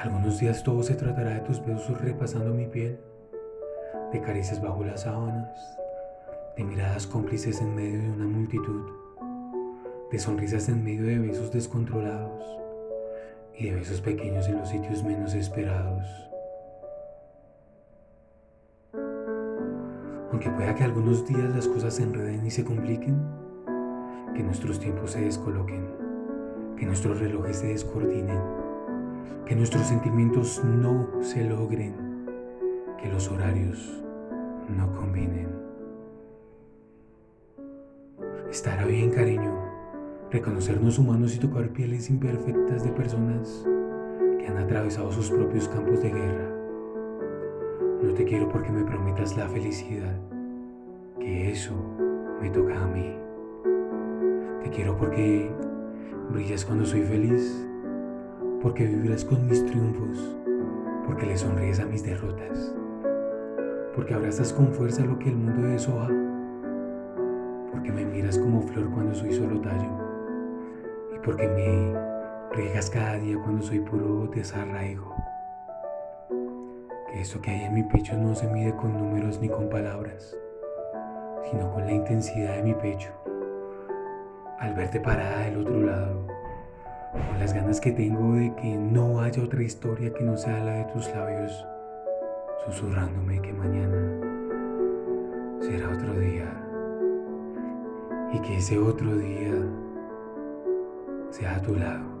Algunos días todo se tratará de tus besos repasando mi piel, de caricias bajo las sábanas, de miradas cómplices en medio de una multitud, de sonrisas en medio de besos descontrolados y de besos pequeños en los sitios menos esperados. Aunque pueda que algunos días las cosas se enreden y se compliquen, que nuestros tiempos se descoloquen, que nuestros relojes se descoordinen, que nuestros sentimientos no se logren, que los horarios no combinen. Estará bien, cariño, reconocernos humanos y tocar pieles imperfectas de personas que han atravesado sus propios campos de guerra. No te quiero porque me prometas la felicidad, que eso me toca a mí. Te quiero porque brillas cuando soy feliz, porque vibras con mis triunfos, porque le sonríes a mis derrotas, porque abrazas con fuerza lo que el mundo deshoja, porque me miras como flor cuando soy solo tallo, y porque me riegas cada día cuando soy puro desarraigo. Que eso que hay en mi pecho no se mide con números ni con palabras, sino con la intensidad de mi pecho al verte parada del otro lado, con las ganas que tengo de que no haya otra historia que no sea la de tus labios, susurrándome que mañana será otro día y que ese otro día sea a tu lado.